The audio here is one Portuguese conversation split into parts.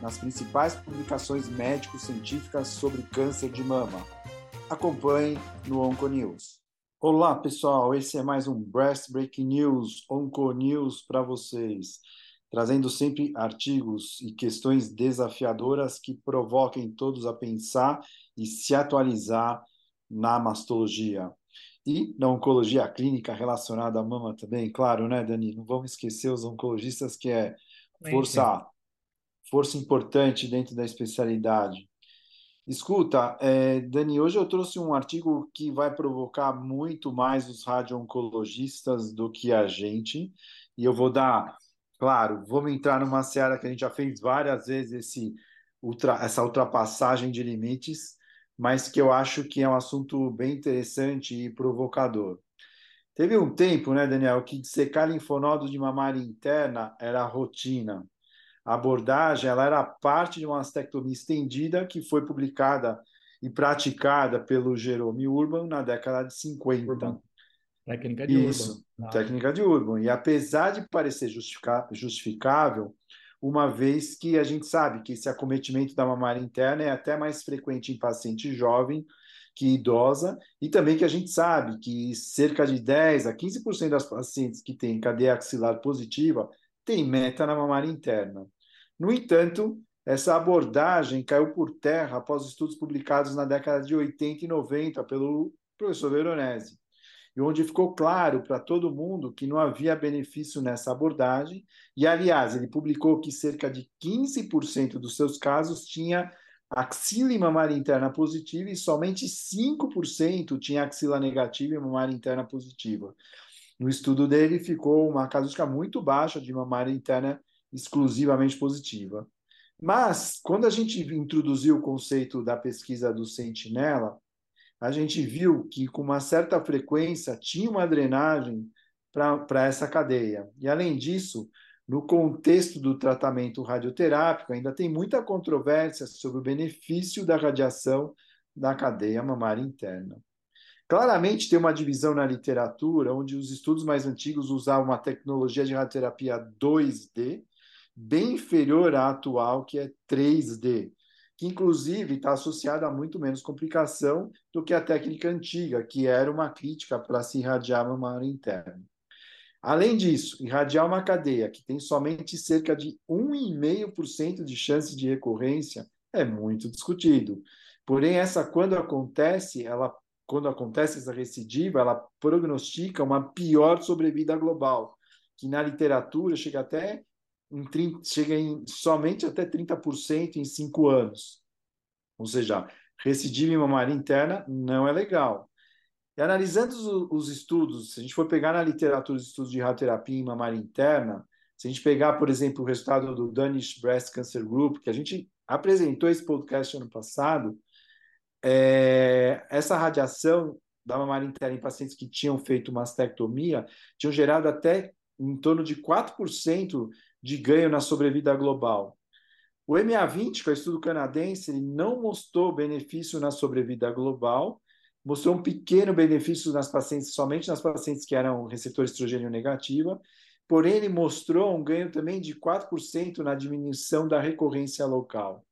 nas principais publicações médico-científicas sobre câncer de mama. Acompanhe no OncoNews. Olá, pessoal, esse é mais um Breast Breaking News, OncoNews para vocês, trazendo sempre artigos e questões desafiadoras que provoquem todos a pensar e se atualizar na mastologia. E na oncologia clínica relacionada à mama também, claro, né, Dani? Não vamos esquecer os oncologistas que é força força importante dentro da especialidade. Escuta, é, Dani, hoje eu trouxe um artigo que vai provocar muito mais os radio-oncologistas do que a gente, e eu vou dar, claro, vamos entrar numa seara que a gente já fez várias vezes esse, ultra, essa ultrapassagem de limites, mas que eu acho que é um assunto bem interessante e provocador. Teve um tempo, né, Daniel, que secar linfonodo de mamária interna era rotina a abordagem ela era parte de uma mastectomia estendida que foi publicada e praticada pelo Jerome Urban na década de 50. Urban. Técnica de Isso, Urban. técnica de Urban. E apesar de parecer justificável, uma vez que a gente sabe que esse acometimento da mamária interna é até mais frequente em paciente jovem que idosa, e também que a gente sabe que cerca de 10 a 15% das pacientes que têm cadeia axilar positiva têm meta na mamária interna. No entanto, essa abordagem caiu por terra após estudos publicados na década de 80 e 90 pelo professor Veronese, e onde ficou claro para todo mundo que não havia benefício nessa abordagem, e aliás, ele publicou que cerca de 15% dos seus casos tinha axila e mamária interna positiva e somente 5% tinha axila negativa e mamária interna positiva. No estudo dele ficou uma casuística muito baixa de mamária interna exclusivamente positiva. Mas, quando a gente introduziu o conceito da pesquisa do sentinela, a gente viu que, com uma certa frequência, tinha uma drenagem para essa cadeia. E, além disso, no contexto do tratamento radioterápico, ainda tem muita controvérsia sobre o benefício da radiação da cadeia mamária interna. Claramente tem uma divisão na literatura, onde os estudos mais antigos usavam uma tecnologia de radioterapia 2D, bem inferior à atual, que é 3D, que inclusive está associada a muito menos complicação do que a técnica antiga, que era uma crítica para se irradiar uma área interna. Além disso, irradiar uma cadeia que tem somente cerca de 1,5% de chance de recorrência é muito discutido. Porém, essa quando acontece, ela quando acontece essa recidiva, ela prognostica uma pior sobrevida global, que na literatura chega até em 30, chega em somente até 30% em cinco anos. Ou seja, recidiva em mamária interna não é legal. E analisando os, os, estudos, se a gente for pegar na literatura os estudos de radioterapia em mamária interna, se a gente pegar, por exemplo, o resultado do Danish Breast Cancer Group, que a gente apresentou esse podcast ano passado, é, essa radiação da mamária interna em pacientes que tinham feito mastectomia tinham gerado até em torno de 4% de ganho na sobrevida global. O MA20, que é o estudo canadense, ele não mostrou benefício na sobrevida global, mostrou um pequeno benefício nas pacientes, somente nas pacientes que eram receptor estrogênio negativa, porém ele mostrou um ganho também de 4% na diminuição da recorrência local,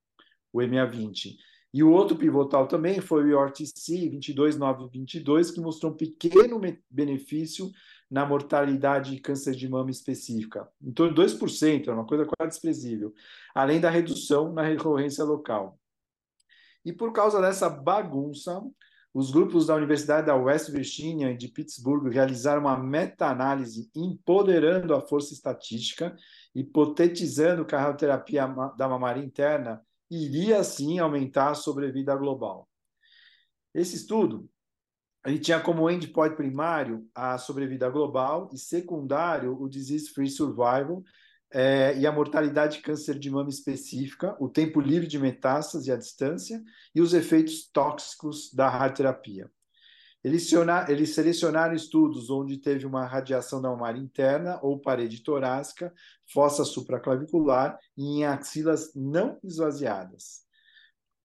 o MA20. E o outro pivotal também foi o ORTC 22922, que mostrou um pequeno benefício na mortalidade de câncer de mama específica, em torno de 2%, é uma coisa quase desprezível, além da redução na recorrência local. E por causa dessa bagunça, os grupos da Universidade da West Virginia e de Pittsburgh realizaram uma meta-análise empoderando a força estatística, hipotetizando que a radioterapia da mamária interna iria sim aumentar a sobrevida global. Esse estudo ele tinha como endpoint primário a sobrevida global e secundário o disease-free survival, é, e a mortalidade de câncer de mama específica, o tempo livre de metástase à distância e os efeitos tóxicos da radioterapia. Eles, eles selecionaram estudos onde teve uma radiação da mamária interna ou parede torácica, fossa supraclavicular e em axilas não esvaziadas.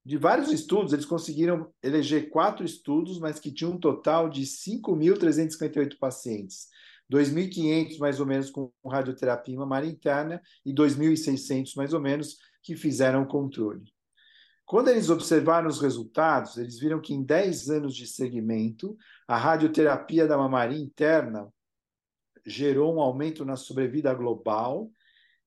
De vários estudos, eles conseguiram eleger quatro estudos, mas que tinham um total de 5.358 pacientes. 2.500 mais ou menos com radioterapia mamária interna e 2.600 mais ou menos que fizeram controle. Quando eles observaram os resultados, eles viram que em 10 anos de segmento, a radioterapia da mamária interna gerou um aumento na sobrevida global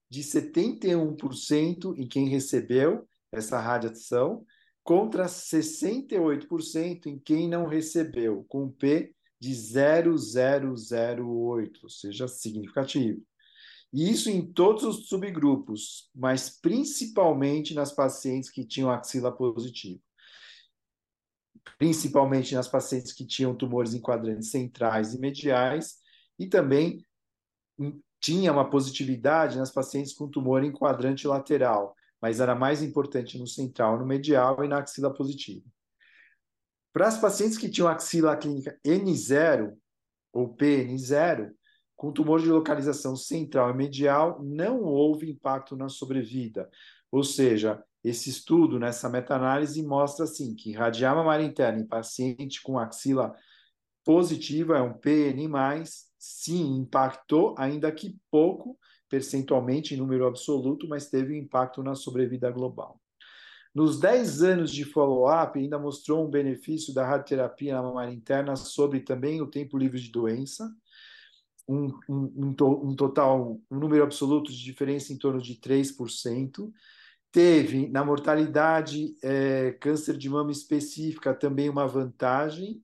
de 71% em quem recebeu essa radiação, contra 68% em quem não recebeu, com um P de 0,008, ou seja, significativo. E isso em todos os subgrupos, mas principalmente nas pacientes que tinham axila positivo. Principalmente nas pacientes que tinham tumores em quadrantes centrais e mediais, e também tinha uma positividade nas pacientes com tumor em quadrante lateral, mas era mais importante no central, no medial e na axila positiva. Para as pacientes que tinham axila clínica N0 ou PN0, com tumor de localização central e medial, não houve impacto na sobrevida. Ou seja, esse estudo, nessa meta-análise, mostra assim, que irradiar mamária interna em paciente com axila positiva, é um PN+, sim, impactou, ainda que pouco, percentualmente em número absoluto, mas teve um impacto na sobrevida global. Nos 10 anos de follow-up, ainda mostrou um benefício da radioterapia na mamária interna sobre também o tempo livre de doença, um, um, um, total, um número absoluto de diferença em torno de 3%. Teve na mortalidade é, câncer de mama específica também uma vantagem,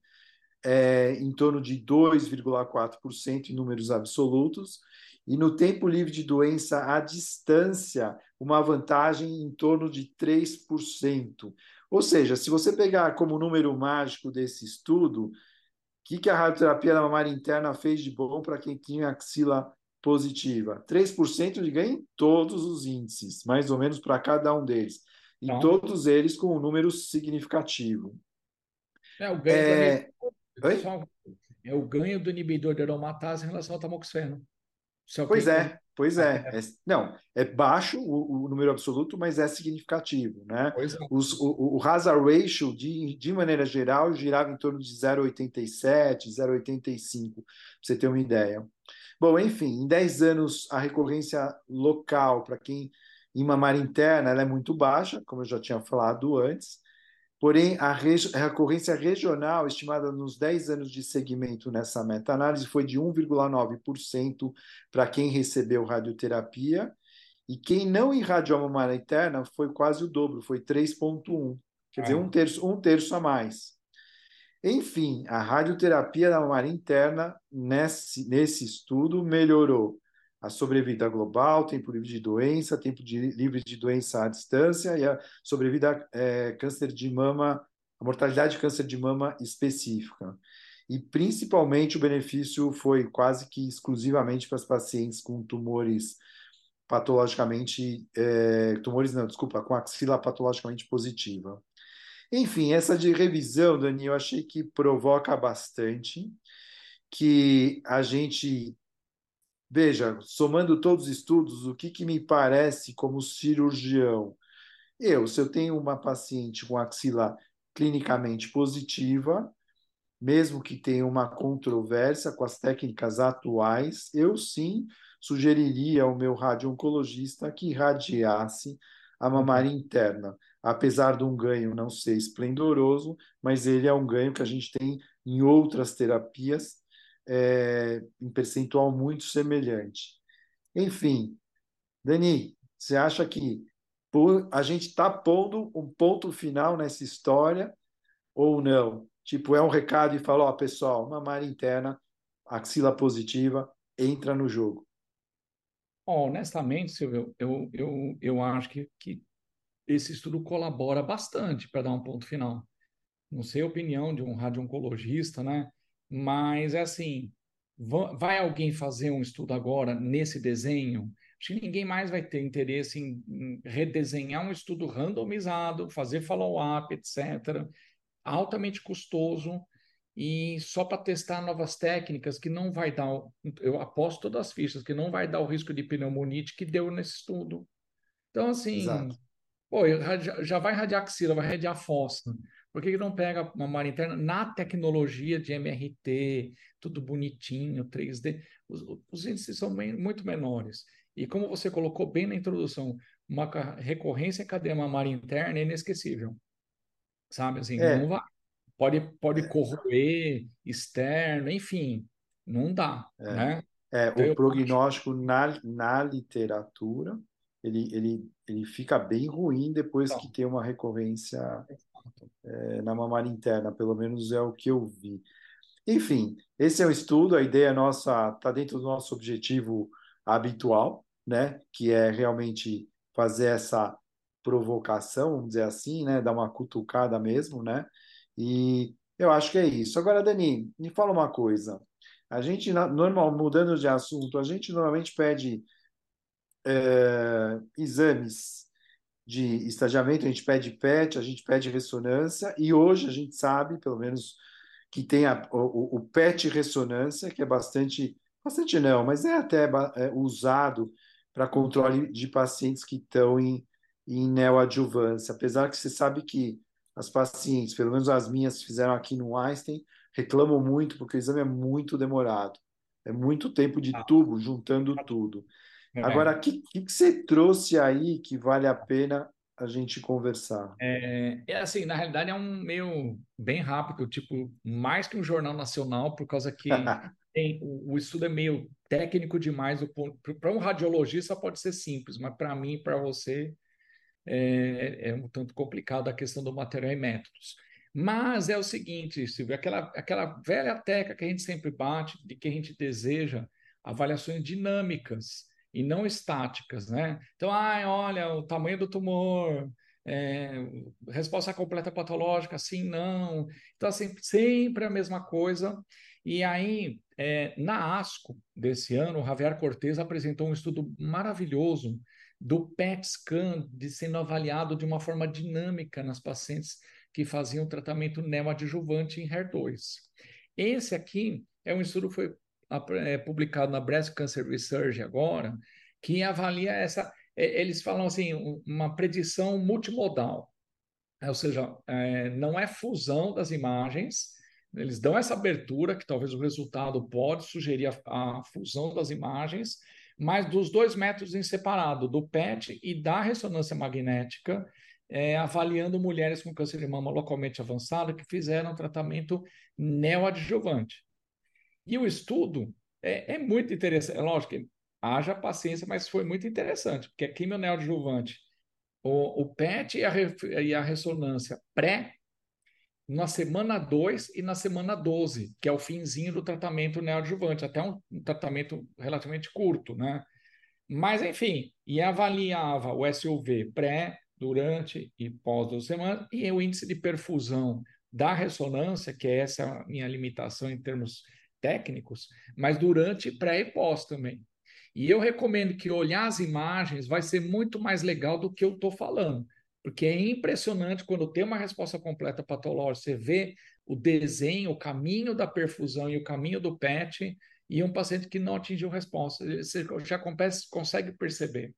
é, em torno de 2,4% em números absolutos, e no tempo livre de doença à distância, uma vantagem em torno de 3%. Ou seja, se você pegar como número mágico desse estudo, que, que a radioterapia da mamária interna fez de bom para quem tinha axila positiva? 3% de ganho em todos os índices, mais ou menos para cada um deles. E então, todos eles com um número significativo. É o ganho, é... Do... é o ganho do inibidor de aromatase em relação ao tamoxifeno. Pois é, Pois é, é, não, é baixo o, o, número absoluto, mas é significativo, né? É. Os, o, o hazard ratio, de, de maneira geral, girava em torno de 0,87, 0,85, para você ter uma ideia. Bom, enfim, em 10 anos, a recorrência local, para quem em mamária interna, ela é muito baixa, como eu já tinha falado antes, Porém, a, recorrência regional, estimada nos 10 anos de segmento nessa meta-análise, foi de 1,9% para quem recebeu radioterapia, e quem não irradiou a mamária interna foi quase o dobro, foi 3,1%. Quer dizer, um terço, um terço a mais. Enfim, a radioterapia da mamária interna, nesse, nesse estudo, melhorou a sobrevida global, tempo livre de doença, tempo de, livre de doença à distância e a sobrevida é, câncer de mama, a mortalidade de câncer de mama específica. E principalmente o benefício foi quase que exclusivamente para as pacientes com tumores patologicamente, é, tumores não, desculpa, com axila patologicamente positiva. Enfim, essa de revisão, Dani, eu achei que provoca bastante que a gente Veja, somando todos os estudos, o que, que me parece como cirurgião? Eu, se eu tenho uma paciente com axila clinicamente positiva, mesmo que tenha uma controvérsia com as técnicas atuais, eu sim sugeriria ao meu radio-oncologista que irradiasse a mamária interna. Apesar de um ganho não ser esplendoroso, mas ele é um ganho que a gente tem em outras terapias é, em percentual muito semelhante. Enfim, Dani, você acha que a gente está pondo um ponto final nessa história ou não? Tipo, é um recado e fala, ó, pessoal, mamária interna, axila positiva, entra no jogo. Oh, honestamente, Silvio, eu, eu, eu acho que, que esse estudo colabora bastante para dar um ponto final. Não sei a opinião de um radio-oncologista, né? Mas é assim, vai alguém fazer um estudo agora nesse desenho? acho que ninguém mais vai ter interesse em, redesenhar um estudo randomizado, fazer follow-up, etc. Altamente custoso e só para testar novas técnicas que não vai dar, eu aposto todas as fichas, que não vai dar o risco de pneumonite que deu nesse estudo. Então, assim, Exato. pô, já vai radiar axila, vai radiar fossa. Por que não pega uma malha interna na tecnologia de MRT, tudo bonitinho, 3D? Os, os índices são bem, muito menores. E como você colocou bem na introdução, uma recorrência em cadeia mamária interna é inesquecível. Sabe assim, é. não vai. Pode, pode é. corroer externo, enfim, não dá, é. né? É, então, o prognóstico acho... na, na literatura, ele, ele, ele fica bem ruim depois então, que tem uma recorrência é, na mamária interna, pelo menos é o que eu vi. Enfim, esse é o estudo, a ideia nossa está dentro do nosso objetivo habitual, né? que é realmente fazer essa provocação, vamos dizer assim, né? dar uma cutucada mesmo, né? E eu acho que é isso. Agora, Dani, me fala uma coisa. A gente, normal, mudando de assunto, a gente normalmente pede é, exames de estagiamento, a gente pede PET, a gente pede ressonância, e hoje a gente sabe, pelo menos, que tem a, o, o, PET ressonância, que é bastante, bastante não, mas é até é, usado para controle de pacientes que estão em, em neoadjuvância, apesar que você sabe que as pacientes, pelo menos as minhas fizeram aqui no Einstein, reclamam muito porque o exame é muito demorado. É muito tempo de ah. tubo, juntando tudo. É. Agora, o que, que, que, você trouxe aí que vale a pena a gente conversar? É, é, assim, na realidade é um meio bem rápido, tipo, mais que um jornal nacional, por causa que tem, o, o, estudo é meio técnico demais. Para um radiologista pode ser simples, mas para mim, para você, é, é um tanto complicado a questão do material e métodos. Mas é o seguinte, Silvio, aquela, aquela velha tecla que a gente sempre bate, de que a gente deseja avaliações dinâmicas e não estáticas, né? Então, ai, olha, o tamanho do tumor, é, resposta completa patológica, sim, não. Então, assim, sempre a mesma coisa. E aí, é, na ASCO desse ano, o Javier Cortez apresentou um estudo maravilhoso do PET scan de sendo avaliado de uma forma dinâmica nas pacientes que faziam tratamento neoadjuvante em HER2. Esse aqui é um estudo que foi é, publicado na Breast Cancer Research agora, que avalia essa. É, eles falam assim, uma predição multimodal, ou seja, é, não é fusão das imagens, eles dão essa abertura, que talvez o resultado pode sugerir a, a fusão das imagens, mas dos dois métodos em separado, do PET e da ressonância magnética, é, avaliando mulheres com câncer de mama localmente avançado que fizeram tratamento neoadjuvante. E o estudo é, é muito interessante. É lógico que haja paciência, mas foi muito interessante, porque a quimio neoadjuvante, o, o PET e a, e a ressonância pré, na semana 2 e na semana 12, que é o finzinho do tratamento neoadjuvante, até um, um tratamento relativamente curto, né? Mas, enfim, e avaliava o SUV pré, durante e pós duas semanas, e o índice de perfusão da ressonância, que é essa minha limitação em termos técnicos, mas durante, pré e pós também. E eu recomendo que olhar as imagens vai ser muito mais legal do que eu estou falando, porque é impressionante quando tem uma resposta completa patológica, você vê o desenho, o caminho da perfusão e o caminho do PET, e um paciente que não atingiu resposta, você já consegue perceber.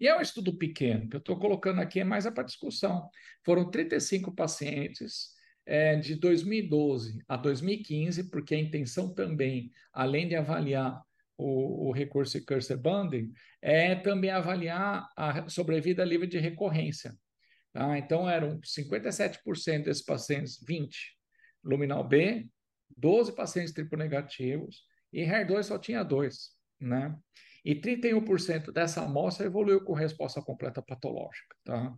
E é um estudo pequeno, que eu estou colocando aqui é mais para discussão. Foram 35 pacientes, é, de 2012 a 2015, porque a intenção também, além de avaliar o, o recurso e cursor banding, é também avaliar a sobrevida livre de recorrência. Tá? Então, eram 57% desses pacientes, 20 luminal B, 12 pacientes triplo negativos, e HER2 só tinha dois, né? E 31% dessa amostra evoluiu com resposta completa patológica, tá?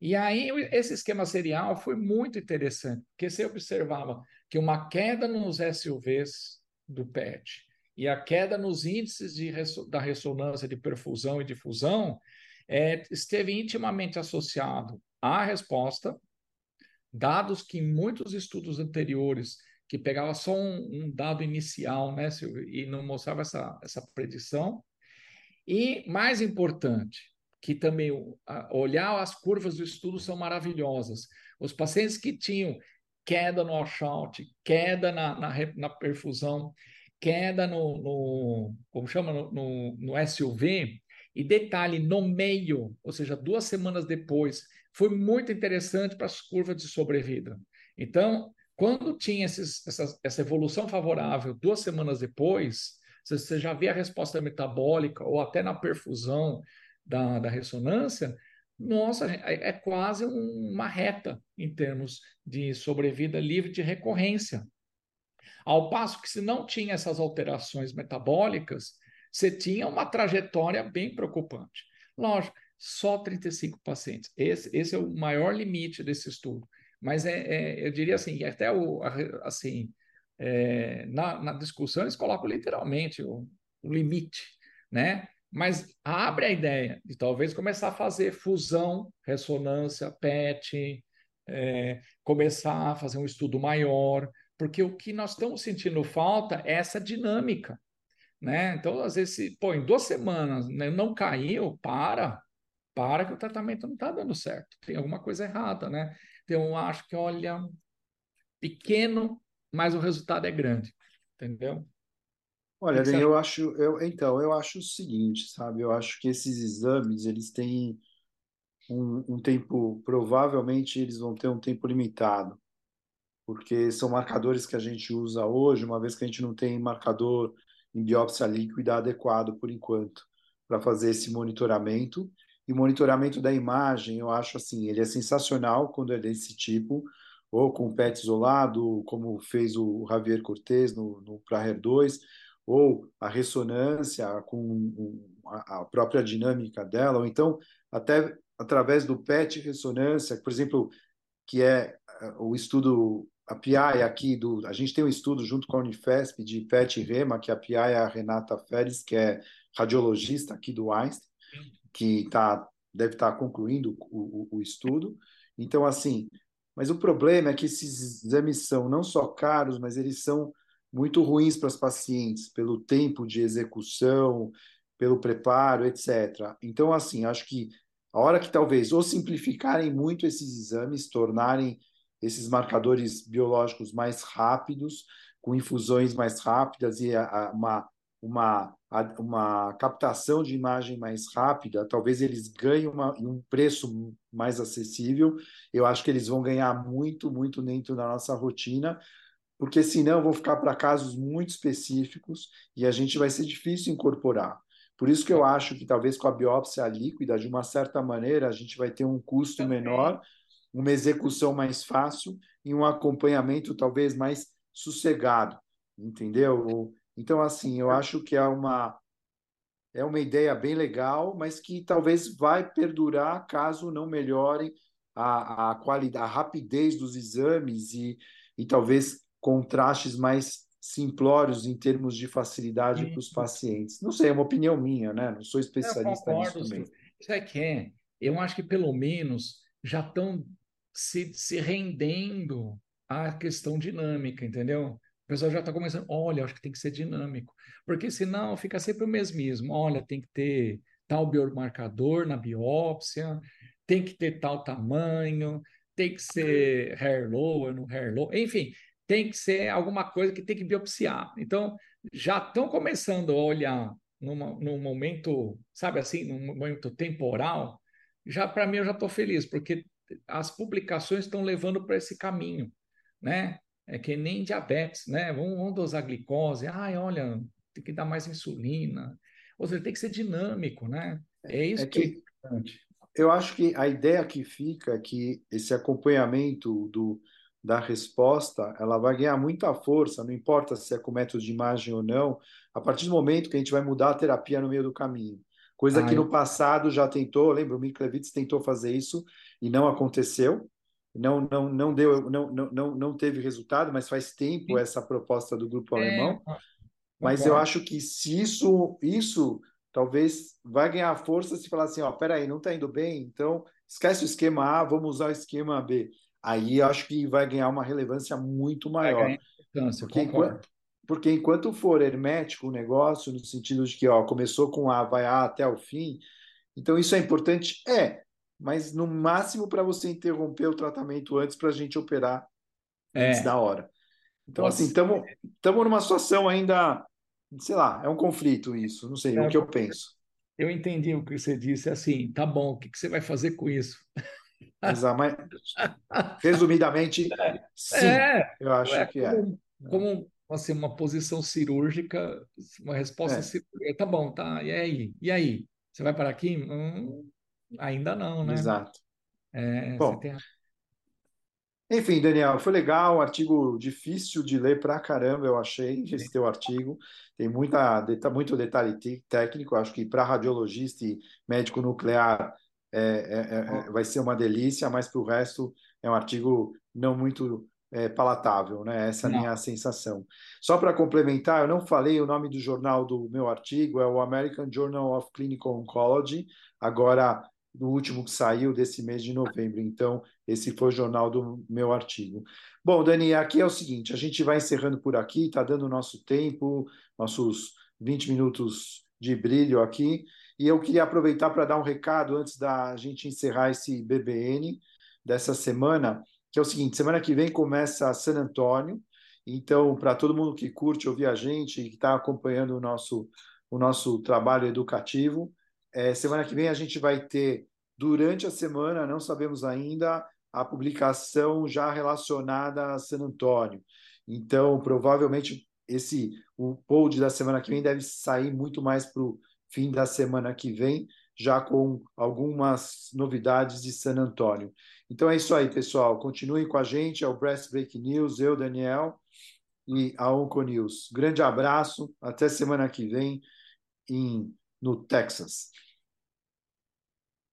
E aí, esse esquema serial foi muito interessante, porque você observava que uma queda nos SUVs do PET e a queda nos índices de, da ressonância de perfusão e difusão é, esteve intimamente associado à resposta, dados que em muitos estudos anteriores, que pegava só um, um dado inicial né, e não mostrava essa, essa predição, E, mais importante, que também olhar as curvas do estudo são maravilhosas. Os pacientes que tinham queda no washout, queda na, na, na perfusão, queda no, no, como chama, no, no, no SUV, e detalhe, no meio, ou seja, duas semanas depois, foi muito interessante para as curvas de sobrevida. Então, quando tinha esses, essa, essa evolução favorável duas semanas depois, você já vê a resposta metabólica ou até na perfusão da, da ressonância, nossa, é, é quase uma reta em termos de sobrevida livre de recorrência. Ao passo que, se não tinha essas alterações metabólicas, você tinha uma trajetória bem preocupante. Lógico, só 35 pacientes. Esse, esse é o maior limite desse estudo. Mas é, é eu diria assim, até o, assim, é, na, na, discussão eles colocam literalmente o, o limite, né? Mas abre a ideia de talvez começar a fazer fusão, ressonância, PET, é, começar a fazer um estudo maior, porque o que nós estamos sentindo falta é essa dinâmica. Né? Então, às vezes, pô, em duas semanas né, não caiu, para, para que o tratamento não está dando certo. Tem alguma coisa errada, né? Então, eu acho que, olha, pequeno, mas o resultado é grande, entendeu? Olha, bem, eu acho, eu, então, eu acho o seguinte, sabe? Eu acho que esses exames, eles têm um, um tempo, provavelmente eles vão ter um tempo limitado, porque são marcadores que a gente usa hoje, uma vez que a gente não tem marcador em biópsia líquida adequado por enquanto para fazer esse monitoramento. E monitoramento da imagem, eu acho assim, ele é sensacional quando é desse tipo, ou com PET isolado, como fez o Javier Cortez no, no Praher 2, ou a ressonância com a própria dinâmica dela, ou então até através do PET ressonância, por exemplo, que é eh, o estudo a PI aqui do. A gente tem um estudo junto com a Unifesp de PET Rema, que a PI é a Renata Férez, que é radiologista aqui do Einstein, que tá, deve estar tá concluindo o, o, o estudo. Então, assim, mas o problema é que esses exames são não só caros, mas eles são muito ruins para os pacientes, pelo tempo de execução, pelo preparo, etc. Então, assim, acho que a hora que talvez ou simplificarem muito esses exames, tornarem esses marcadores biológicos mais rápidos, com infusões mais rápidas e a, a, uma, uma, a, uma captação de imagem mais rápida, talvez eles ganhem uma, um preço mais acessível. Eu acho que eles vão ganhar muito, muito dentro da nossa rotina, porque senão vão ficar para casos muito específicos e a gente vai ser difícil incorporar. Por isso que eu acho que talvez com a biópsia líquida, de uma certa maneira, a gente vai ter um custo menor uma execução mais fácil e um acompanhamento talvez mais sossegado, entendeu? Então, assim, eu acho que é uma é uma ideia bem legal, mas que talvez vai perdurar caso não melhore a, a qualidade, a rapidez dos exames e, e talvez contrastes mais simplórios em termos de facilidade para os pacientes. Não sei, é uma opinião minha, né? Não sou especialista nisso também. Isso é que eu acho que pelo menos já estão se, se rendendo à questão dinâmica, entendeu? O pessoal já está começando, olha, acho que tem que ser dinâmico, porque senão fica sempre o mesmismo. Olha, tem que ter tal biomarcador na biópsia, tem que ter tal tamanho, tem que ser hair low, no hair low, enfim, tem que ser alguma coisa que tem que biopsiar. Então, já estão começando a olhar numa, num momento, sabe assim, num momento temporal, já para mim eu já estou feliz, porque as publicações estão levando para esse caminho, né? É que nem diabetes, né? Vamos, vamos dosar glicose, ai, olha, tem que dar mais insulina. Ou seja, tem que ser dinâmico, né? É isso é que, que é importante. Eu acho que a ideia que fica é que esse acompanhamento do, da resposta, ela vai ganhar muita força, não importa se é com método de imagem ou não, a partir do momento que a gente vai mudar a terapia no meio do caminho. Coisa que no passado já tentou, lembra, o Miklevitz tentou fazer isso e não aconteceu. Não, não, não deu, não, não, não teve resultado, mas faz tempo essa proposta do grupo é, alemão. Mas eu acho que se isso, isso talvez vai ganhar força se falar assim, ó, peraí, não está indo bem, então esquece o esquema A, vamos usar o esquema B. Aí acho que vai ganhar uma relevância muito maior. Porque enquanto, porque enquanto for hermético o negócio, no sentido de que ó, começou com A, vai A até o fim, então isso é importante? É, mas no máximo para você interromper o tratamento antes para a gente operar é. antes da hora. Então, Nossa. assim, estamos numa situação ainda, sei lá, é um conflito isso, não sei, é, o que eu penso. Eu entendi o que você disse, assim, tá bom, o que, que você vai fazer com isso? Resumidamente, sim, é, eu acho é, que como, é. Como assim, uma posição cirúrgica, uma resposta é. cirúrgica, tá bom, tá, e aí? E aí? Você vai para aqui? Hum, ainda não, né? Exato. É, bom, tem... Enfim, Daniel, foi legal, um artigo difícil de ler pra caramba, eu achei, esse teu artigo. Tem muita, muito detalhe técnico, acho que para radiologista e médico nuclear é, é, é, vai ser uma delícia, mas para o resto é um artigo não muito é, palatável, né? Essa é a minha sensação. Só para complementar, eu não falei o nome do jornal do meu artigo, é o American Journal of Clinical Oncology, agora no último que saiu desse mês de novembro. Então, esse foi o jornal do meu artigo. Bom, Dani, aqui é o seguinte: a gente vai encerrando por aqui, está dando nosso tempo, nossos 20 minutos de brilho aqui. E eu queria aproveitar para dar um recado antes da gente encerrar esse BBN dessa semana, que é o seguinte: semana que vem começa San Antônio. Então, para todo mundo que curte ouvir a gente e que está acompanhando o nosso, o nosso trabalho educativo, é, semana que vem a gente vai ter, durante a semana, não sabemos ainda, a publicação já relacionada a San Antônio. Então, provavelmente, esse o pod da semana que vem deve sair muito mais para o fim da semana que vem, já com algumas novidades de San Antônio. Então é isso aí, pessoal. Continuem com a gente, é o Breast Break News, eu, Daniel, e a Onco News. Grande abraço, até semana que vem em, no Texas.